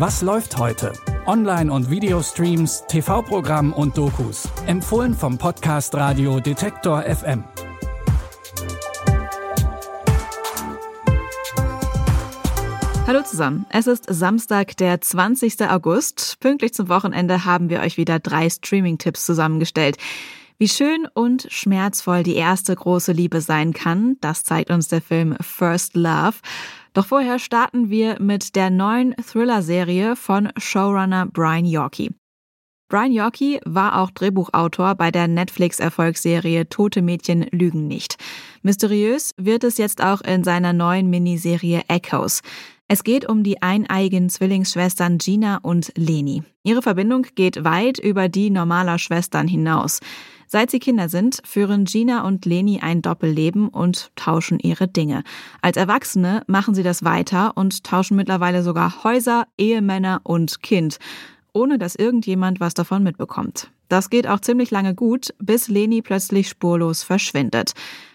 Was läuft heute? Online- und Videostreams, TV-Programm und Dokus. Empfohlen vom Podcast Radio Detektor FM. Hallo zusammen. Es ist Samstag, der 20. August. Pünktlich zum Wochenende haben wir euch wieder drei Streaming-Tipps zusammengestellt. Wie schön und schmerzvoll die erste große Liebe sein kann, das zeigt uns der Film First Love. Doch vorher starten wir mit der neuen Thriller-Serie von Showrunner Brian Yorkie. Brian Yorkie war auch Drehbuchautor bei der Netflix-Erfolgsserie Tote Mädchen lügen nicht. Mysteriös wird es jetzt auch in seiner neuen Miniserie Echoes. Es geht um die eineigen Zwillingsschwestern Gina und Leni. Ihre Verbindung geht weit über die normaler Schwestern hinaus. Seit sie Kinder sind, führen Gina und Leni ein Doppelleben und tauschen ihre Dinge. Als Erwachsene machen sie das weiter und tauschen mittlerweile sogar Häuser, Ehemänner und Kind, ohne dass irgendjemand was davon mitbekommt. Das geht auch ziemlich lange gut, bis Leni plötzlich spurlos verschwindet.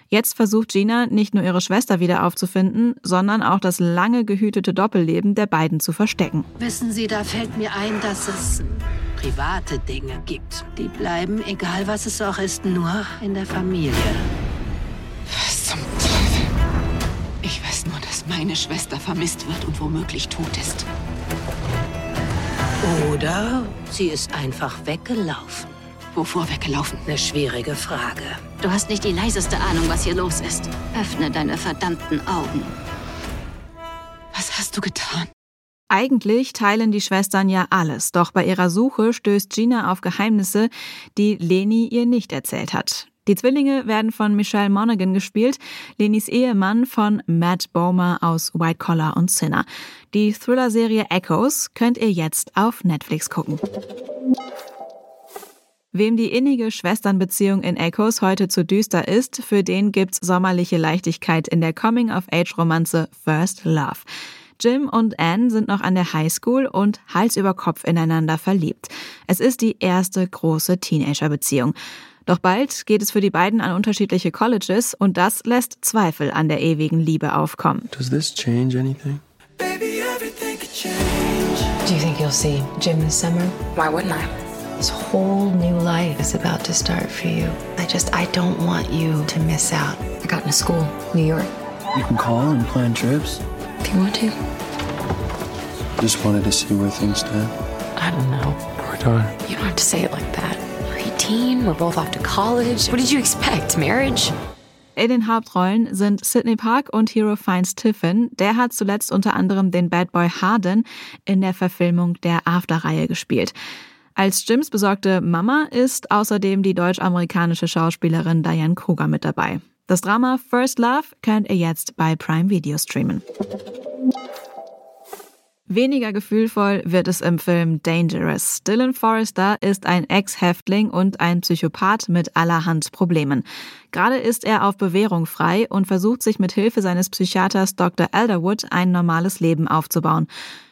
Jetzt versucht Gina nicht nur ihre Schwester wieder aufzufinden, sondern auch das lange gehütete Doppelleben der beiden zu verstecken. Wissen Sie, da fällt mir ein, dass es private Dinge gibt. Die bleiben, egal was es auch ist, nur in der Familie. Was zum Teufel? Ich weiß nur, dass meine Schwester vermisst wird und womöglich tot ist. Oder sie ist einfach weggelaufen. Wovor weggelaufen? Eine schwierige Frage. Du hast nicht die leiseste Ahnung, was hier los ist. Öffne deine verdammten Augen. Was hast du getan? Eigentlich teilen die Schwestern ja alles, doch bei ihrer Suche stößt Gina auf Geheimnisse, die Leni ihr nicht erzählt hat. Die Zwillinge werden von Michelle Monaghan gespielt, Lenis Ehemann von Matt Bomer aus White Collar und Sinner. Die Thriller-Serie Echoes könnt ihr jetzt auf Netflix gucken. Wem die innige Schwesternbeziehung in Echoes heute zu düster ist, für den gibt's sommerliche Leichtigkeit in der Coming-of-Age-Romanze First Love. Jim und Anne sind noch an der Highschool und Hals über Kopf ineinander verliebt. Es ist die erste große Teenager-Beziehung. Doch bald geht es für die beiden an unterschiedliche Colleges und das lässt Zweifel an der ewigen Liebe aufkommen. Does this change anything? Baby, everything could change. Do you think you'll see Jim this summer? Why wouldn't I? This whole new life is about to start for you. I just, I don't want you to miss out. I got into school, New York. You can call and plan trips. Do you want to? Just wanted to see where things stand. I don't know. We're done. You don't have to say it like that. We're 18, we're both off to college. What did you expect? Marriage? In den Hauptrollen sind Sidney Park und Hero Finds Tiffin. Der hat zuletzt unter anderem den Bad Boy Harden in der Verfilmung der After-Reihe gespielt. Als Jims besorgte Mama ist außerdem die deutsch-amerikanische Schauspielerin Diane Kruger mit dabei. Das Drama First Love könnt ihr jetzt bei Prime Video streamen. Weniger gefühlvoll wird es im Film Dangerous. Dylan Forrester ist ein Ex-Häftling und ein Psychopath mit allerhand Problemen. Gerade ist er auf Bewährung frei und versucht sich mit Hilfe seines Psychiaters Dr. Elderwood ein normales Leben aufzubauen.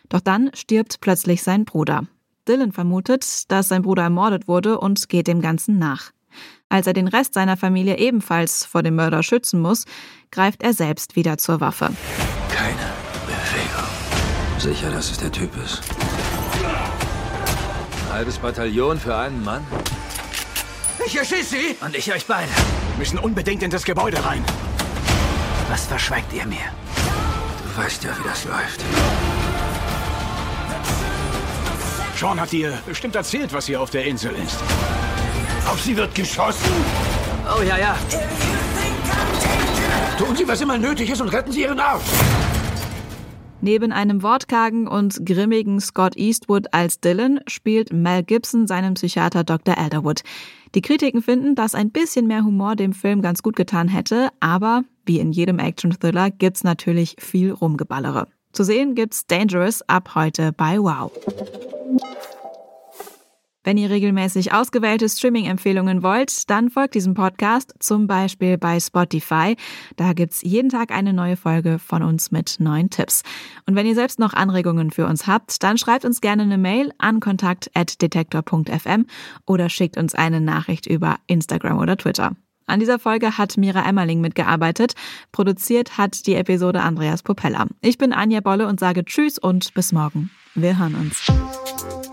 Doch dann stirbt plötzlich sein Bruder. Dylan vermutet, dass sein Bruder ermordet wurde und geht dem Ganzen nach. Als er den Rest seiner Familie ebenfalls vor dem Mörder schützen muss, greift er selbst wieder zur Waffe. Keine Bewegung. Sicher, dass es der Typ ist. Ein halbes Bataillon für einen Mann? Ich erschieße Sie! Und ich euch beide. Wir müssen unbedingt in das Gebäude rein. Was verschweigt ihr mir? Du weißt ja, wie das läuft. Sean hat dir bestimmt erzählt, was hier auf der Insel ist. Auf sie wird geschossen? Oh ja, ja. Tun Sie, was immer nötig ist und retten Sie Ihren Arsch. Neben einem wortkargen und grimmigen Scott Eastwood als Dylan spielt Mel Gibson seinen Psychiater Dr. Elderwood. Die Kritiken finden, dass ein bisschen mehr Humor dem Film ganz gut getan hätte, aber wie in jedem Action-Thriller gibt's natürlich viel Rumgeballere. Zu sehen gibt's Dangerous ab heute bei Wow. Wenn ihr regelmäßig ausgewählte Streaming-Empfehlungen wollt, dann folgt diesem Podcast zum Beispiel bei Spotify. Da gibt's jeden Tag eine neue Folge von uns mit neuen Tipps. Und wenn ihr selbst noch Anregungen für uns habt, dann schreibt uns gerne eine Mail an kontakt.detektor.fm oder schickt uns eine Nachricht über Instagram oder Twitter. An dieser Folge hat Mira Emmerling mitgearbeitet. Produziert hat die Episode Andreas Popella. Ich bin Anja Bolle und sage Tschüss und bis morgen. Wir hören uns.